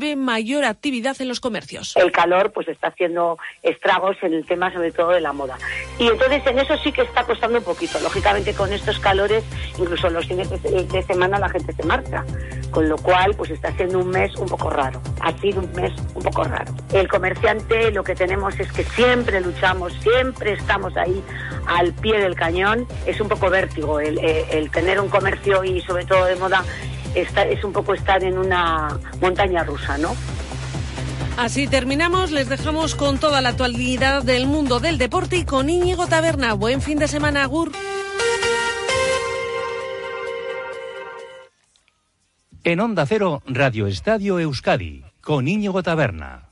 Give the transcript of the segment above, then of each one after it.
vive mayor actividad en los comercios. El calor pues está haciendo estragos en el tema sobre todo de la moda. Y entonces en eso sí que está costando un poquito. Lógicamente con estos calores, incluso los fines de semana la gente se marcha. Con lo cual pues está siendo un mes un poco raro. Ha sido un mes un poco raro. El comerciante lo que tenemos es que siempre luchamos, siempre estamos ahí al pie del cañón. Es un poco vértigo el, el tener un comercio y sobre todo de moda es un poco estar en una montaña rusa, ¿no? Así terminamos, les dejamos con toda la actualidad del mundo del deporte y con Íñigo Taberna. Buen fin de semana, Gur. En Onda Cero, Radio Estadio Euskadi, con Íñigo Taberna.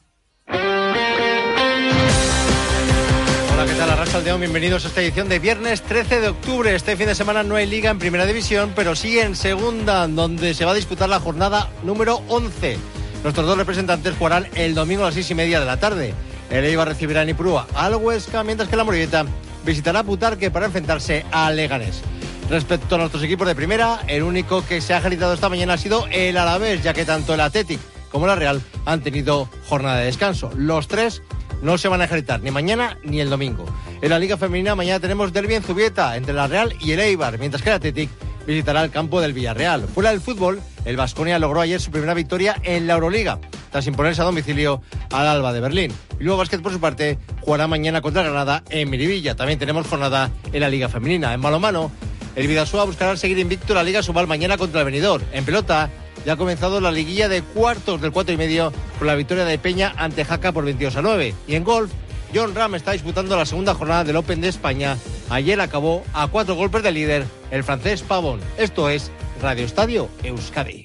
¿Qué tal? Arrasaldeón, bienvenidos a esta edición de viernes 13 de octubre. Este fin de semana no hay liga en primera división, pero sí en segunda, donde se va a disputar la jornada número 11. Nuestros dos representantes jugarán el domingo a las seis y media de la tarde. El Eibar recibirá en Ipurúa al Huesca, mientras que la Morieta visitará Putarque para enfrentarse a Leganés. Respecto a nuestros equipos de primera, el único que se ha agitado esta mañana ha sido el Alavés, ya que tanto el Athletic como la Real han tenido jornada de descanso. Los tres no se van a ejercitar ni mañana ni el domingo. En la Liga Femenina mañana tenemos derbi en Zubieta entre la Real y el Eibar, mientras que el Athletic visitará el campo del Villarreal. Fuera del fútbol, el Vasconia logró ayer su primera victoria en la Euroliga, tras imponerse a domicilio al Alba de Berlín. Y luego Básquet, por su parte, jugará mañana contra Granada en Miribilla. También tenemos jornada en la Liga Femenina. En balomano, el Vidasoa buscará seguir invicto la Liga Subal mañana contra el Benidorm. En pelota, ya ha comenzado la liguilla de cuartos del cuatro y medio con la victoria de Peña ante Jaca por 22 a 9. Y en golf, John Ram está disputando la segunda jornada del Open de España. Ayer acabó a cuatro golpes de líder el francés Pavón. Esto es Radio Estadio Euskadi.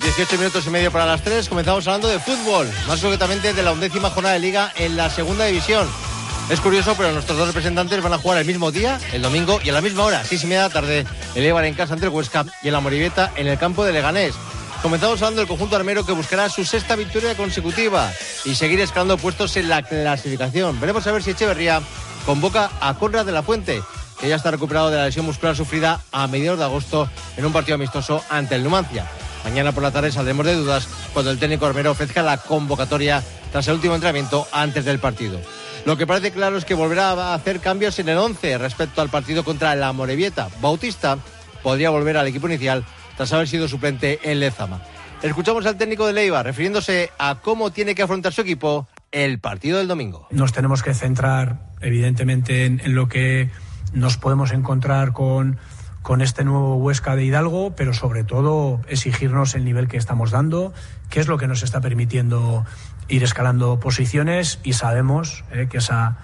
18 minutos y medio para las 3. Comenzamos hablando de fútbol, más concretamente de la undécima jornada de liga en la segunda división. Es curioso, pero nuestros dos representantes van a jugar el mismo día, el domingo, y a la misma hora, seis y media de la tarde, el Eibar en casa ante el Huesca y en la Moribeta en el campo de Leganés. Comenzamos hablando del conjunto armero que buscará su sexta victoria consecutiva y seguir escalando puestos en la clasificación. Veremos a ver si Echeverría convoca a Conrad de la Fuente, que ya está recuperado de la lesión muscular sufrida a mediados de agosto en un partido amistoso ante el Numancia. Mañana por la tarde saldremos de dudas cuando el técnico armero ofrezca la convocatoria tras el último entrenamiento antes del partido. Lo que parece claro es que volverá a hacer cambios en el 11 respecto al partido contra la Morevieta. Bautista podría volver al equipo inicial tras haber sido suplente en Lezama. Escuchamos al técnico de Leiva refiriéndose a cómo tiene que afrontar su equipo el partido del domingo. Nos tenemos que centrar, evidentemente, en, lo que nos podemos encontrar con, con este nuevo Huesca de Hidalgo, pero sobre todo exigirnos el nivel que estamos dando, qué es lo que nos está permitiendo ir escalando posiciones y sabemos eh, que esa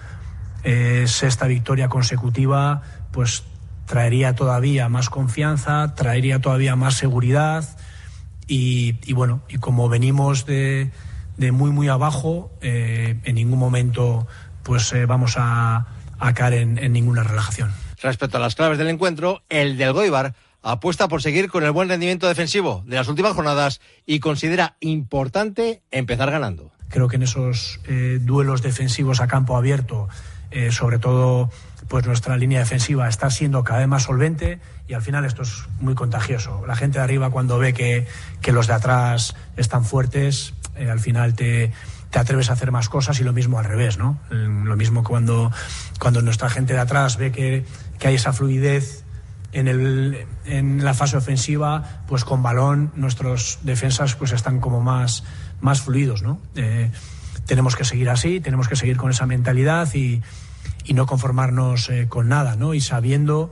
eh, sexta victoria consecutiva pues traería todavía más confianza, traería todavía más seguridad y, bueno, y como venimos de, de muy muy abajo, eh, en ningún momento pues vamos a, a caer en, en, ninguna relajación. Respecto a las claves del encuentro, el del Goibar apuesta por seguir con el buen rendimiento defensivo de las últimas jornadas y considera importante empezar ganando. Creo que en esos eh, duelos defensivos a campo abierto, eh, sobre todo pues nuestra línea defensiva está siendo cada vez más solvente y al final esto es muy contagioso. La gente de arriba cuando ve que, que los de atrás están fuertes, eh, al final te, te, atreves a hacer más cosas y lo mismo al revés, ¿no? Lo mismo cuando, cuando nuestra gente de atrás ve que, que hay esa fluidez en, el, la fase ofensiva, pues con balón nuestros defensas pues están como más más fluidos, ¿no? Eh, tenemos que seguir así, tenemos que seguir con esa mentalidad y, y no conformarnos eh, con nada, ¿no? Y sabiendo,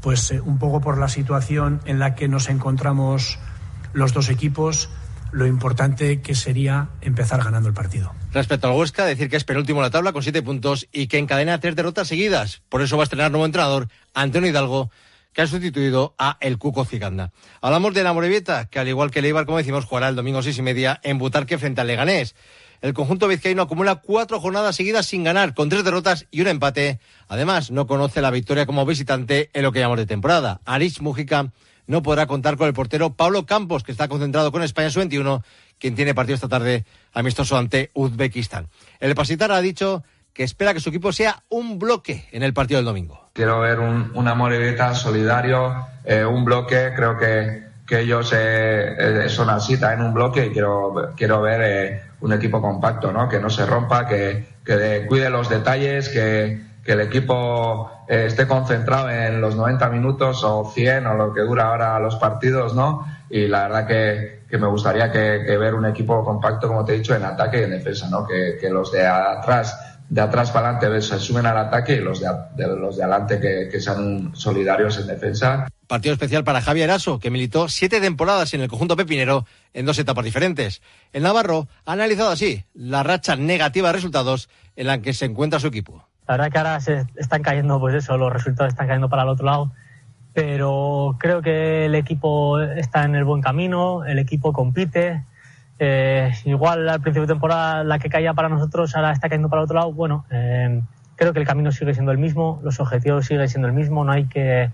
pues, eh, un poco por la situación en la que nos encontramos los dos equipos, lo importante que sería empezar ganando el partido. Respecto al Huesca, decir que es penúltimo en la tabla con siete puntos y que encadena tres derrotas seguidas. Por eso va a estrenar nuevo entrenador, Antonio Hidalgo, que ha sustituido a el Cuco Ciganda. Hablamos de la Morevieta, que al igual que el Eibar, como decimos, jugará el domingo seis y media en Butarque frente al Leganés. El conjunto vizcaíno acumula cuatro jornadas seguidas sin ganar, con tres derrotas y un empate. Además, no conoce la victoria como visitante en lo que llamamos de temporada. Aris Mujica no podrá contar con el portero Pablo Campos, que está concentrado con España Sub-21, quien tiene partido esta tarde amistoso ante Uzbekistán. El Pasitar ha dicho que espera que su equipo sea un bloque en el partido del domingo. Quiero ver un, una Moribeta solidario, eh, un bloque, creo que, ellos eh, son así, en un bloque y quiero, quiero ver un equipo compacto, ¿no? Que no se rompa, que cuide los detalles, que, que el equipo esté concentrado en los 90 minutos o 100 o lo que dura ahora los partidos, ¿no? Y la verdad que, que me gustaría que, que, ver un equipo compacto, como te he dicho, en ataque y en defensa, ¿no? Que, que los de atrás de atrás para adelante se suben al ataque y los de, los de adelante que, sean solidarios en defensa. Partido especial para Javier Aso, que militó siete temporadas en el conjunto pepinero en dos etapas diferentes. El Navarro ha analizado así la racha negativa de resultados en la que se encuentra su equipo. La verdad que ahora se están cayendo, pues eso, los resultados están cayendo para el otro lado, pero creo que el equipo está en el buen camino, el equipo compite, eh, igual al principio de temporada la que caía para nosotros ahora está cayendo para el otro lado. Bueno, eh, creo que el camino sigue siendo el mismo, los objetivos siguen siendo el mismo, no hay que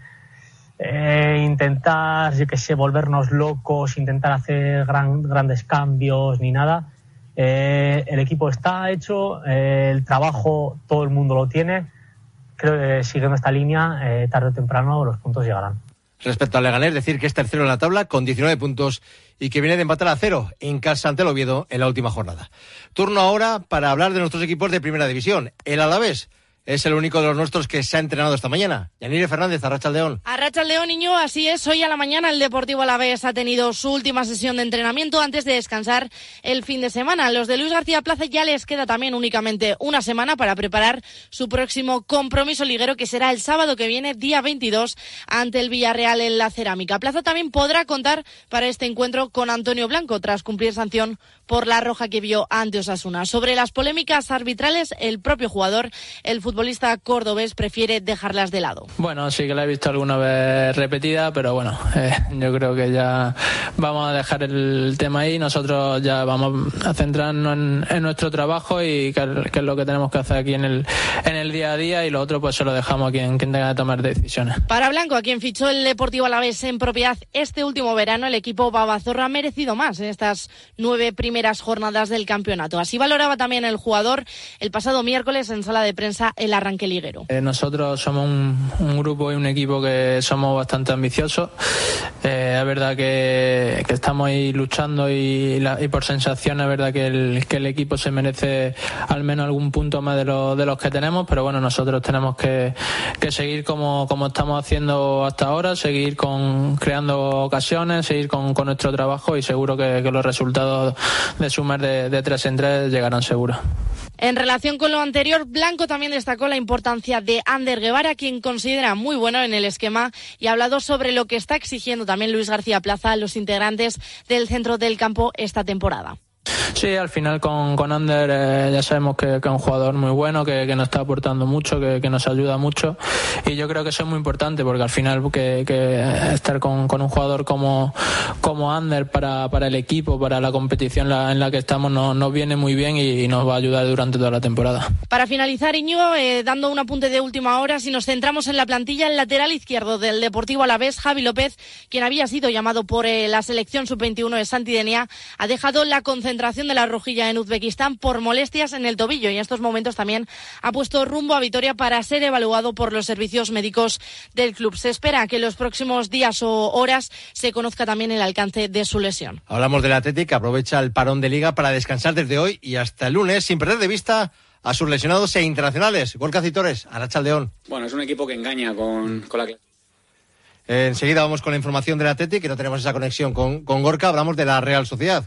eh, intentar, yo que sé, volvernos locos, intentar hacer gran, grandes cambios ni nada. Eh, el equipo está hecho, eh, el trabajo todo el mundo lo tiene. Creo que siguiendo esta línea, eh, tarde o temprano los puntos llegarán. Respecto al Leganés, decir que es tercero en la tabla con 19 puntos y que viene de empatar a cero en casa ante el Oviedo en la última jornada. Turno ahora para hablar de nuestros equipos de primera división. El Alavés es el único de los nuestros que se ha entrenado esta mañana. Yanire Fernández, Arracha León. Arracha León, niño, así es. Hoy a la mañana el Deportivo Alavés ha tenido su última sesión de entrenamiento antes de descansar el fin de semana. Los de Luis García Plaza ya les queda también únicamente una semana para preparar su próximo compromiso liguero que será el sábado que viene, día 22, ante el Villarreal en la Cerámica. Plaza también podrá contar para este encuentro con Antonio Blanco tras cumplir sanción por la roja que vio ante Osasuna. Sobre las polémicas arbitrales, el propio jugador, el futbolista cordobés, prefiere dejarlas de lado. Bueno, sí que la he visto alguna vez repetida, pero bueno, eh, yo creo que ya vamos a dejar el tema ahí. Nosotros ya vamos a centrarnos en, nuestro trabajo y qué, es lo que tenemos que hacer aquí en el, en el día a día y lo otro pues se lo dejamos a quien, quien tenga que tomar decisiones. Para Blanco, a quien fichó el Deportivo Alavés en propiedad este último verano, el equipo Babazorra ha merecido más en estas nueve primeras primeras jornadas del campeonato. Así valoraba también el jugador el pasado miércoles en sala de prensa el arranque liguero. Eh, nosotros somos un, grupo y un equipo que somos bastante ambiciosos. Eh, es verdad que, estamos ahí luchando y, por sensación es verdad que el, que el equipo se merece al menos algún punto más de, de los que tenemos, pero bueno, nosotros tenemos que, seguir como, estamos haciendo hasta ahora, seguir con creando ocasiones, seguir con, nuestro trabajo y seguro que los resultados de sumar de, de tres en tres llegarán seguro. En relación con lo anterior, Blanco también destacó la importancia de Ander Guevara, quien considera muy bueno en el esquema y ha hablado sobre lo que está exigiendo también Luis García Plaza a los integrantes del centro del campo esta temporada. Sí, al final con, con Ander eh, ya sabemos que, es un jugador muy bueno, que, nos está aportando mucho, que, nos ayuda mucho y yo creo que eso es muy importante porque al final que, estar con, un jugador como, como Ander para, para el equipo, para la competición en la que estamos nos, viene muy bien y, nos va a ayudar durante toda la temporada. Para finalizar, Iñigo, eh, dando un apunte de última hora, si nos centramos en la plantilla, el lateral izquierdo del Deportivo Alavés, Javi López, quien había sido llamado por eh, la selección sub-21 de Santidenia, ha dejado la concentración de la rojilla en Uzbekistán por molestias en el tobillo y en estos momentos también ha puesto rumbo a Vitoria para ser evaluado por los servicios médicos del club. Se espera que en los próximos días o horas se conozca también el alcance de su lesión. Hablamos del Atlético, aprovecha el parón de liga para descansar desde hoy y hasta el lunes sin perder de vista a sus lesionados e internacionales. Gorka Citores, Arachaldeón. Bueno, es un equipo que engaña con, con la enseguida vamos con la información del Atlético, que no tenemos esa conexión con, con Gorka. Hablamos de la Real Sociedad,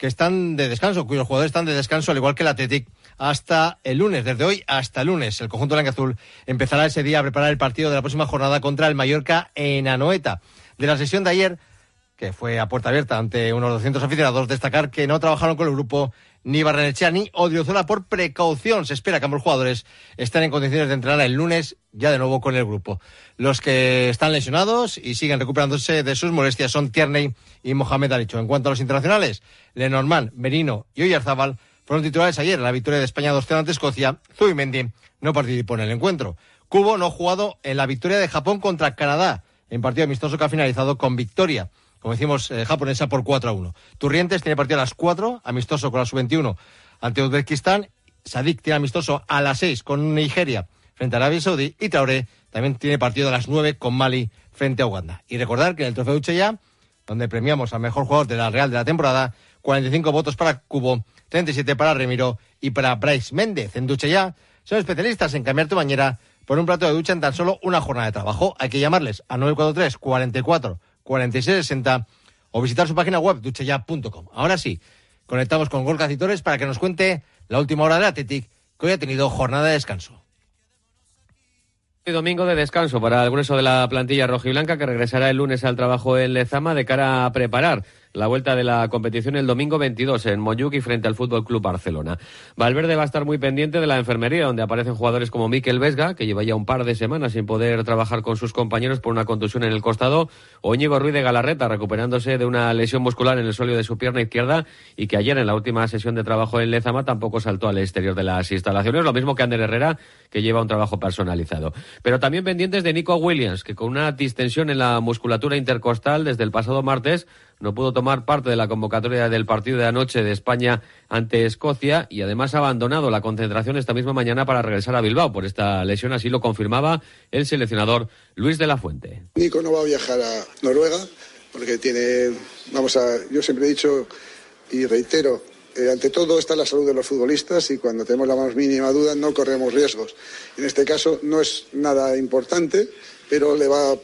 que están de descanso, cuyos jugadores están de descanso, al igual que el Athletic, hasta el lunes. Desde hoy hasta el lunes, el conjunto azul empezará ese día a preparar el partido de la próxima jornada contra el Mallorca en Anoeta. De la sesión de ayer, que fue a puerta abierta ante unos 200 aficionados, destacar que no trabajaron con el grupo ni Barrenechea ni Odriozola por precaución. Se espera que ambos jugadores estén en condiciones de entrenar el lunes ya de nuevo con el grupo. Los que están lesionados y siguen recuperándose de sus molestias son Tierney y Mohamed Alicho. En cuanto a los internacionales, Lenormand, Merino y Oyarzábal fueron titulares ayer en la victoria de España 2-0 ante Escocia. Zubimendi no participó en el encuentro. Cubo no ha jugado en la victoria de Japón contra Canadá, en partido amistoso que ha finalizado con victoria como decimos, eh, japonesa por 4 a 1. Turrientes tiene partido a las 4, amistoso con la sub-21 ante Uzbekistán. Sadik tiene amistoso a las 6 con Nigeria frente a Arabia Saudí. Y Traoré también tiene partido a las 9 con Mali frente a Uganda. Y recordar que en el trofeo Ucheya donde premiamos al mejor jugador de la Real de la temporada, 45 votos para Cubo, 37 para Remiro y para Bryce Méndez. En Ducha Ya son especialistas en cambiar tu bañera por un plato de ducha en tan solo una jornada de trabajo. Hay que llamarles a 943 44 46 60 o visitar su página web duchaya.com. Ahora sí, conectamos con Gorka Citores para que nos cuente la última hora del Athletic, que hoy ha tenido jornada de descanso. Domingo de descanso para el grueso de la plantilla rojiblanca que regresará el lunes al trabajo en Lezama de cara a preparar la vuelta de la competición el domingo 22 en Moyuki frente al Fútbol Club Barcelona. Valverde va a estar muy pendiente de la enfermería, donde aparecen jugadores como Miquel Vesga, que lleva ya un par de semanas sin poder trabajar con sus compañeros por una contusión en el costado, o Íñigo Ruiz de Galarreta, recuperándose de una lesión muscular en el suelo de su pierna izquierda y que ayer en la última sesión de trabajo en Lezama tampoco saltó al exterior de las instalaciones, lo mismo que Ander Herrera, que lleva un trabajo personalizado. Pero también pendientes de Nico Williams, que con una distensión en la musculatura intercostal desde el pasado martes no pudo tomar parte de la convocatoria del partido de anoche de España ante Escocia y además ha abandonado la concentración esta misma mañana para regresar a Bilbao por esta lesión, así lo confirmaba el seleccionador Luis de la Fuente. Nico no va a viajar a Noruega porque tiene, vamos a, yo siempre he dicho y reitero, eh, ante todo está la salud de los futbolistas y cuando tenemos la más mínima duda no corremos riesgos. En este caso no es nada importante, pero le va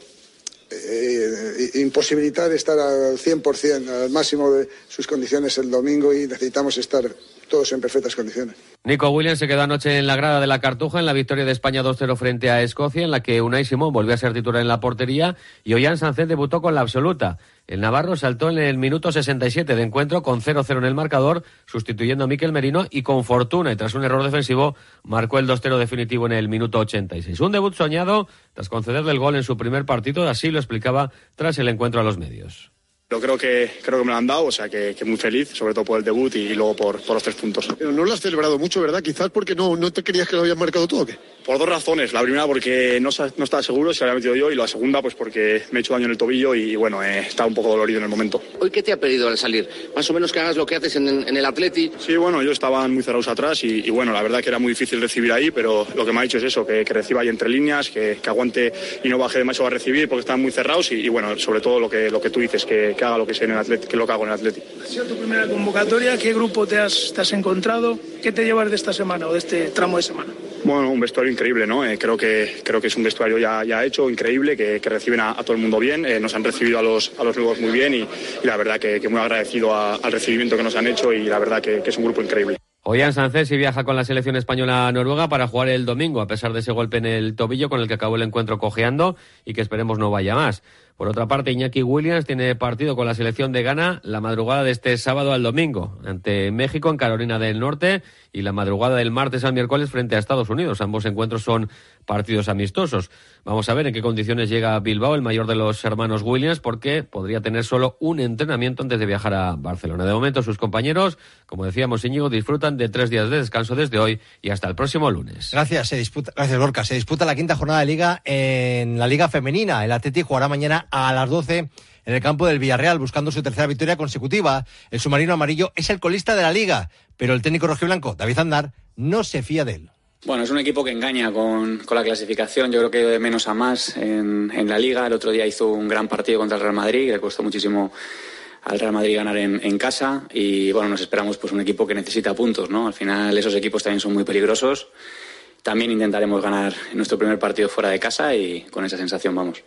eh, imposibilitar estar al 100%, al máximo de sus condiciones el domingo y necesitamos estar todos en perfectas condiciones. Nico Williams se quedó anoche en la grada de la Cartuja en la victoria de España 2-0 frente a Escocia, en la que Unai Simón volvió a ser titular en la portería y Ollán Sánchez debutó con la absoluta. El Navarro saltó en el minuto 67 de encuentro con 0-0 en el marcador, sustituyendo a Miquel Merino y con fortuna y tras un error defensivo marcó el 2-0 definitivo en el minuto 86. Un debut soñado tras concederle el gol en su primer partido, así lo explicaba tras el encuentro a los medios. Yo creo que, creo que me lo han dado, o sea que, que muy feliz, sobre todo por el debut y, luego por, por, los tres puntos. Pero no lo has celebrado mucho, ¿verdad? Quizás porque no, no te querías que lo habían marcado tú o qué. Por dos razones. La primera porque no, no estaba seguro si lo había metido yo y la segunda pues porque me he hecho daño en el tobillo y, bueno, eh, estaba un poco dolorido en el momento. ¿Hoy qué te ha pedido al salir? Más o menos que hagas lo que haces en, en el Atleti. Sí, bueno, yo estaban muy cerrados atrás y, y, bueno, la verdad que era muy difícil recibir ahí, pero lo que me ha dicho es eso, que, que reciba ahí entre líneas, que, que, aguante y no baje demasiado a recibir porque estaban muy cerrados y, y bueno, sobre todo lo que, lo que tú dices, que, que haga lo que sea en el Atleti, que lo que hago en el Atleti. Ha sido tu primera convocatoria, ¿qué grupo te has, te has encontrado? ¿Qué te llevas de esta semana o de este tramo de semana? Bueno, un vestuario increíble, ¿no? Eh, creo, que, creo que es un vestuario ya, ya hecho, increíble, que, que reciben a, a, todo el mundo bien, eh, nos han recibido a los, a los nuevos muy bien y, y la verdad que, que muy agradecido a, al recibimiento que nos han hecho y la verdad que, que es un grupo increíble. Ollán Sánchez y viaja con la selección española a Noruega para jugar el domingo, a pesar de ese golpe en el tobillo con el que acabó el encuentro cojeando y que esperemos no vaya más. Por otra parte, Iñaki Williams tiene partido con la selección de Ghana la madrugada de este sábado al domingo, ante México en Carolina del Norte y la madrugada del martes al miércoles frente a Estados Unidos. Ambos encuentros son partidos amistosos. Vamos a ver en qué condiciones llega Bilbao, el mayor de los hermanos Williams, porque podría tener solo un entrenamiento antes de viajar a Barcelona. De momento, sus compañeros, como decíamos Íñigo, disfrutan de tres días de descanso desde hoy y hasta el próximo lunes. Gracias, se disputa, gracias Gorka. Se disputa la quinta jornada de liga en la Liga Femenina. El Atleti jugará mañana a las 12 en el campo del Villarreal buscando su tercera victoria consecutiva. El submarino amarillo es el colista de la liga, pero el técnico rojiblanco, David Andar, no se fía de él. Bueno, es un equipo que engaña con, con la clasificación. Yo creo que de menos a más en, en, la liga. El otro día hizo un gran partido contra el Real Madrid, le costó muchísimo al Real Madrid ganar en, en, casa. Y bueno, nos esperamos pues un equipo que necesita puntos, ¿no? Al final esos equipos también son muy peligrosos. También intentaremos ganar nuestro primer partido fuera de casa y con esa sensación vamos.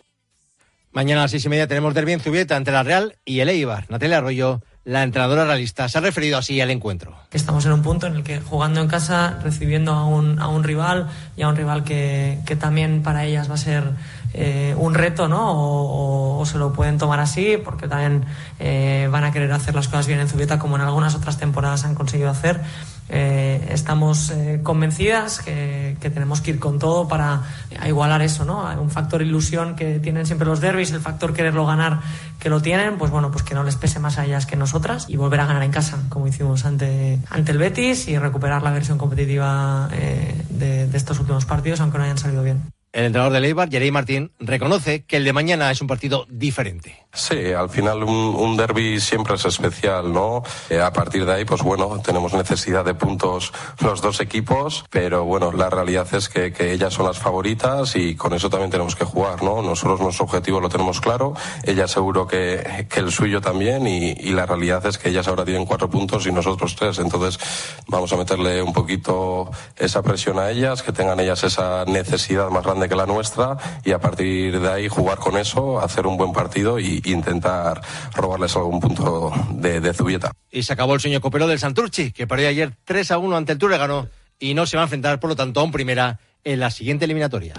Mañana a las seis y media tenemos derbi en Zubieta entre la Real y el Eibar. Natalia Arroyo, la entrenadora realista, se ha referido así al encuentro. Estamos en un punto en el que jugando en casa, recibiendo a un, a un rival y a un rival que, que también para ellas va a ser eh, un reto, ¿no? O, se lo pueden tomar así, porque también eh, van a querer hacer las cosas bien en Zubieta, como en algunas otras temporadas han conseguido hacer. Eh, estamos eh, convencidas que, tenemos que ir con todo para igualar eso, ¿no? Un factor ilusión que tienen siempre los derbis, el factor quererlo ganar que lo tienen, pues bueno, pues que no les pese más a ellas que nosotras y volver a ganar en casa, como hicimos ante, ante el Betis y recuperar la versión competitiva eh, de estos últimos partidos, aunque no hayan salido bien. El entrenador de Leibar, Jerey Martín, reconoce que el de mañana es un partido diferente. Sí, al final un, un derby siempre es especial, ¿no? Eh, a partir de ahí, pues bueno, tenemos necesidad de puntos los dos equipos, pero bueno, la realidad es que, que, ellas son las favoritas y con eso también tenemos que jugar, ¿no? Nosotros nuestro objetivo lo tenemos claro, ellas seguro que, que el suyo también y, y, la realidad es que ellas ahora tienen cuatro puntos y nosotros tres, entonces vamos a meterle un poquito esa presión a ellas, que tengan ellas esa necesidad más grande que la nuestra y a partir de ahí jugar con eso, hacer un buen partido y intentar robarles algún punto de, de, Zubieta. Y se acabó el sueño copero del Santurchi, que perdió ayer 3 a 1 ante el Túregano y no se va a enfrentar, por lo tanto, a un primera en la siguiente eliminatoria.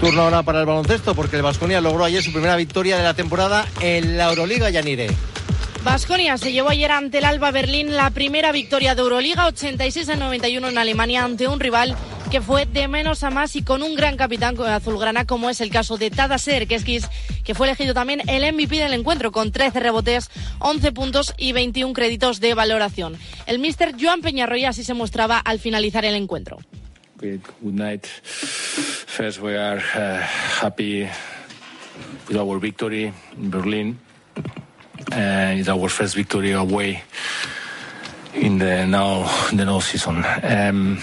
Turno ahora para el baloncesto, porque el Vasconia logró ayer su primera victoria de la temporada en la Euroliga Yanire. Vasconia se llevó ayer ante el Alba Berlín la primera victoria de Euroliga, 86 a 91 en Alemania, ante un rival que fue de menos a más y con un gran capitán azulgrana, como es el caso de Tadaser Keskis, que fue elegido también el MVP del encuentro, con 13 rebotes, 11 puntos y 21 créditos de valoración. El míster Joan Peñarroya así se mostraba al finalizar el encuentro. Good, night. First, we are uh, happy with our victory in Berlin. Uh, it's our first victory away in the now the now season. Um,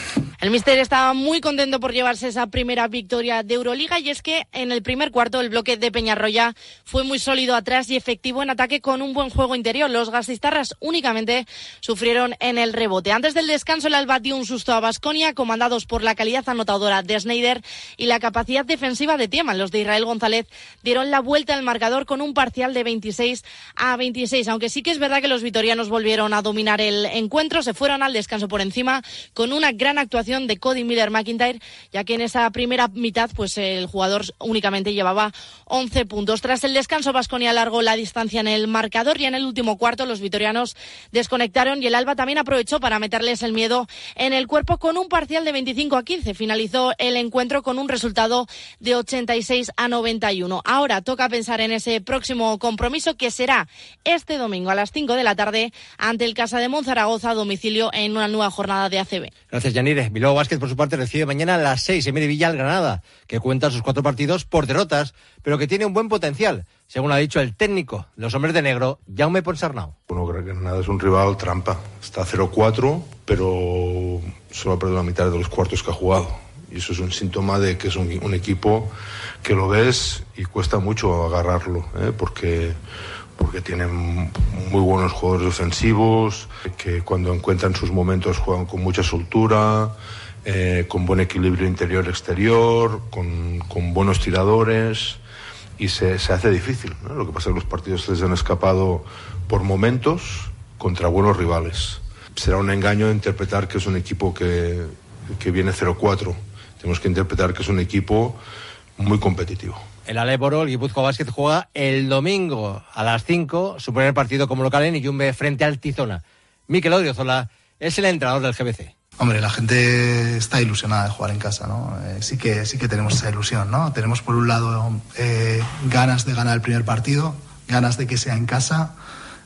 el Mister estaba muy contento por llevarse esa primera victoria de Euroliga y es que en el primer cuarto el bloque de Peñarroya fue muy sólido atrás y efectivo en ataque con un buen juego interior. Los gasistarras únicamente sufrieron en el rebote. Antes del descanso el Alba dio un susto a Basconia, comandados por la calidad anotadora de Schneider y la capacidad defensiva de Tiemann. Los de Israel González dieron la vuelta al marcador con un parcial de 26 a 26, aunque sí que es verdad que los vitorianos volvieron a dominar el encuentro, se fueron al descanso por encima con una gran actuación de Cody Miller McIntyre, ya que en esa primera mitad pues el jugador únicamente llevaba 11 puntos. Tras el descanso, Vasconia largó la distancia en el marcador y en el último cuarto los vitorianos desconectaron y el Alba también aprovechó para meterles el miedo en el cuerpo con un parcial de 25 a 15. Finalizó el encuentro con un resultado de 86 a 91. Ahora toca pensar en ese próximo compromiso que será este domingo a las 5 de la tarde ante el Casa de Monzaragoza a domicilio en una nueva jornada de ACB. Gracias, Yanire. Bilbao Basket, por su parte, recibe mañana a las 6 en Villa al Granada, que cuenta sus cuatro partidos por derrotas, pero que tiene un buen potencial, según ha dicho el técnico los hombres de negro, Jaume Ponsarnau. Bueno, creo que Granada es un rival trampa. Está 0-4, pero solo ha perdido la mitad de los cuartos que ha jugado. Y eso es un síntoma de que es un, un equipo que lo ves y cuesta mucho agarrarlo, ¿eh? porque porque tienen muy buenos jugadores defensivos, que cuando encuentran sus momentos juegan con mucha soltura, eh, con buen equilibrio interior-exterior, con, con, buenos tiradores y se, se hace difícil. ¿no? Lo que pasa es que los partidos se les han escapado por momentos contra buenos rivales. Será un engaño interpretar que es un equipo que, que viene 0-4. Tenemos que interpretar que es un equipo muy competitivo. El Aleboro, el Guipuzcoa Basket, juega el domingo a las 5 su primer partido como local en Iyumbe frente al Tizona. Miquel Odriozola es el entrenador del GBC. Hombre, la gente está ilusionada de jugar en casa, ¿no? Eh, sí, que, sí que tenemos esa ilusión, ¿no? Tenemos por un lado eh, ganas de ganar el primer partido, ganas de que sea en casa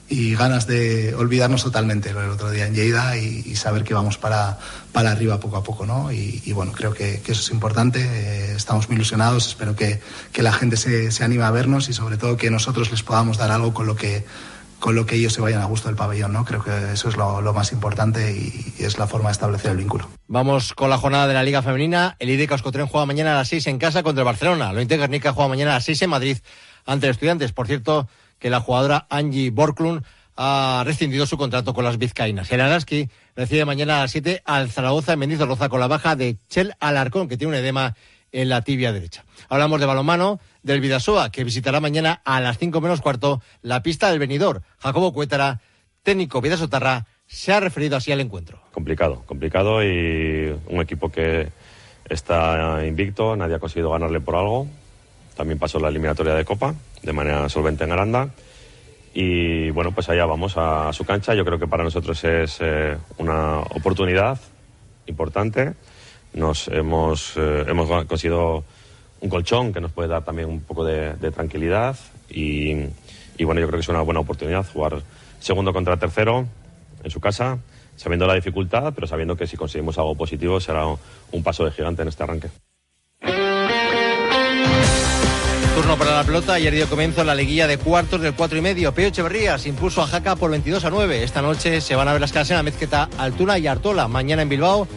y ganas de olvidarnos totalmente lo del otro día en Lleida y, y, saber que vamos para, para arriba poco a poco, ¿no? Y, y bueno, creo que, que, eso es importante, eh, estamos muy ilusionados, espero que, que la gente se, se anime a vernos y sobre todo que nosotros les podamos dar algo con lo que con lo que ellos se vayan a gusto del pabellón, ¿no? Creo que eso es lo, lo más importante y, y, es la forma de establecer el vínculo. Vamos con la jornada de la Liga Femenina. El IDEC Oscotren juega mañana a las 6 en casa contra el Barcelona. Lo Guernica juega mañana a las 6 en Madrid ante Estudiantes. Por cierto, que la jugadora Angie Borklund ha rescindido su contrato con las vizcaínas. El Araski recibe mañana a las 7 al Zaragoza en Mendizorroza con la baja de Chel Alarcón, que tiene un edema en la tibia derecha. Hablamos de balonmano del Vidasoa, que visitará mañana a las 5 menos cuarto la pista del venidor. Jacobo Cuétara, técnico Vidasotarra, se ha referido así al encuentro. Complicado, complicado y un equipo que está invicto, nadie ha conseguido ganarle por algo. También pasó la eliminatoria de Copa de manera solvente en Aranda. Y bueno, pues allá vamos a, a su cancha. Yo creo que para nosotros es eh, una oportunidad importante. Nos hemos, eh, hemos conseguido un colchón que nos puede dar también un poco de, de tranquilidad. Y, y, bueno, yo creo que es una buena oportunidad jugar segundo contra tercero en su casa, sabiendo la dificultad, pero sabiendo que si conseguimos algo positivo será un paso de gigante en este arranque. Para la pelota. Ayer dio comienzo la liguilla de cuartos del cuatro y medio. Peo Echeverría se impuso a Jaca por 22 a 9. Esta noche se van a ver las clases en la mezqueta Altuna y Artola. Mañana en Bilbao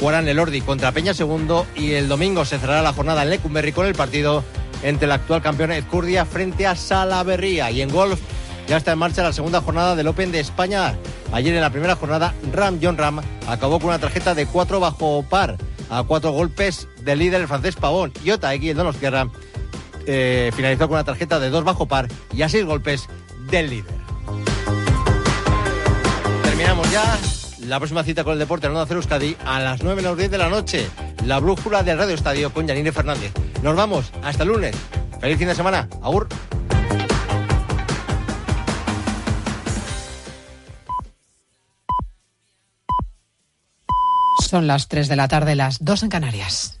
jugarán el Ordi contra Peña Segundo y el domingo se cerrará la jornada en Lecumberri con el partido entre el actual campeón Ezcurdia frente a Salaverría. Y en golf ya está en marcha la segunda jornada del Open de España. Ayer en la primera jornada, Ram John Ram acabó con una tarjeta de cuatro bajo par a cuatro golpes del líder francés Pavón. Y X, el Donostierra, eh, finalizó con una tarjeta de dos bajo par y a seis golpes del líder. Terminamos ya. La próxima cita con el deporte en Onda Cero Euskadi a las 9 menos 10 de la noche. La brújula del Radio Estadio con Janine Fernández. Nos vamos. Hasta el lunes. Feliz fin de semana. Agur. Son las 3 de la tarde, las 2 en Canarias.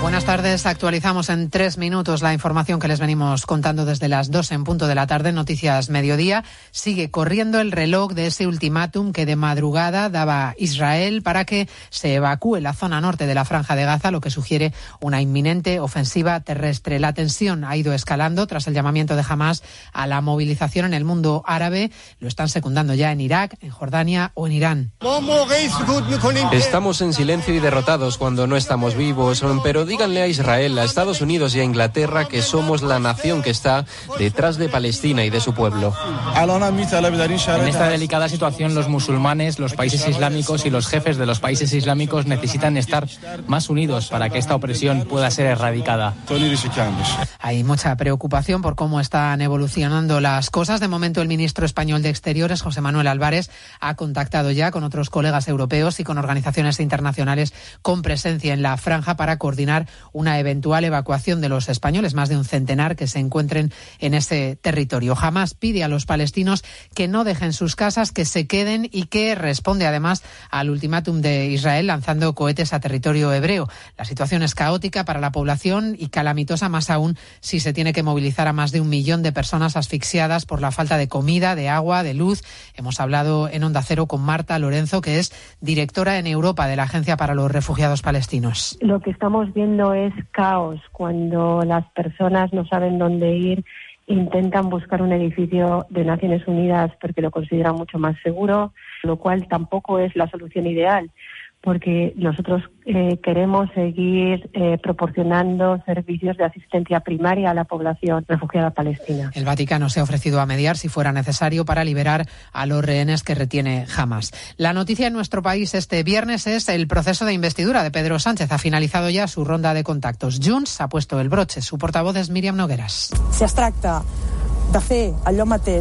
Buenas tardes. Actualizamos en tres minutos la información que les venimos contando desde las dos en punto de la tarde. Noticias Mediodía. Sigue corriendo el reloj de ese ultimátum que de madrugada daba Israel para que se evacúe la zona norte de la Franja de Gaza, lo que sugiere una inminente ofensiva terrestre. La tensión ha ido escalando tras el llamamiento de Hamas a la movilización en el mundo árabe. Lo están secundando ya en Irak, en Jordania o en Irán. Estamos en silencio y derrotados cuando no estamos vivos, pero díganle a Israel, a Estados Unidos y a Inglaterra que somos la nación que está detrás de Palestina y de su pueblo. En esta delicada situación, los musulmanes, los países islámicos y los jefes de los países islámicos necesitan estar más unidos para que esta opresión pueda ser erradicada. Hay mucha preocupación por cómo están evolucionando las cosas. De momento, el ministro español de Exteriores, José Manuel Álvarez, ha contactado ya con otros colegas europeos y con organizaciones internacionales con presencia en la franja para coordinar una eventual evacuación de los españoles, más de un centenar que se encuentren en ese territorio. Jamás pide a los palestinos que no dejen sus casas, que se queden y que responde además al ultimátum de Israel lanzando cohetes a territorio hebreo. La situación es caótica para la población y calamitosa más aún si se tiene que movilizar a más de un millón de personas asfixiadas por la falta de comida, de agua, de luz. Hemos hablado en Onda Cero con Marta Lorenzo, que es directora en Europa de la Agencia para los Refugiados Palestinos. Lo que estamos viendo es caos cuando las personas no saben dónde ir, intentan buscar un edificio de Naciones Unidas porque lo consideran mucho más seguro, lo cual tampoco es la solución ideal porque nosotros eh, queremos seguir eh, proporcionando servicios de asistencia primaria a la población refugiada palestina. El Vaticano se ha ofrecido a mediar si fuera necesario para liberar a los rehenes que retiene Hamas. La noticia en nuestro país este viernes es el proceso de investidura de Pedro Sánchez. Ha finalizado ya su ronda de contactos. Junts ha puesto el broche. Su portavoz es Miriam Nogueras. Se abstracta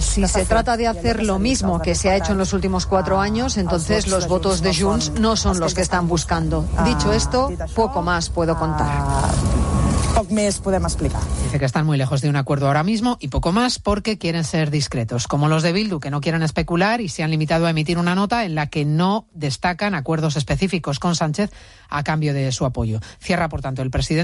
si se trata de hacer lo mismo que se ha hecho en los últimos cuatro años, entonces los votos de Junts no son los que están buscando. Dicho esto, poco más puedo contar. explicar. Dice que están muy lejos de un acuerdo ahora mismo y poco más porque quieren ser discretos, como los de Bildu, que no quieren especular y se han limitado a emitir una nota en la que no destacan acuerdos específicos con Sánchez a cambio de su apoyo. Cierra, por tanto, el presidente.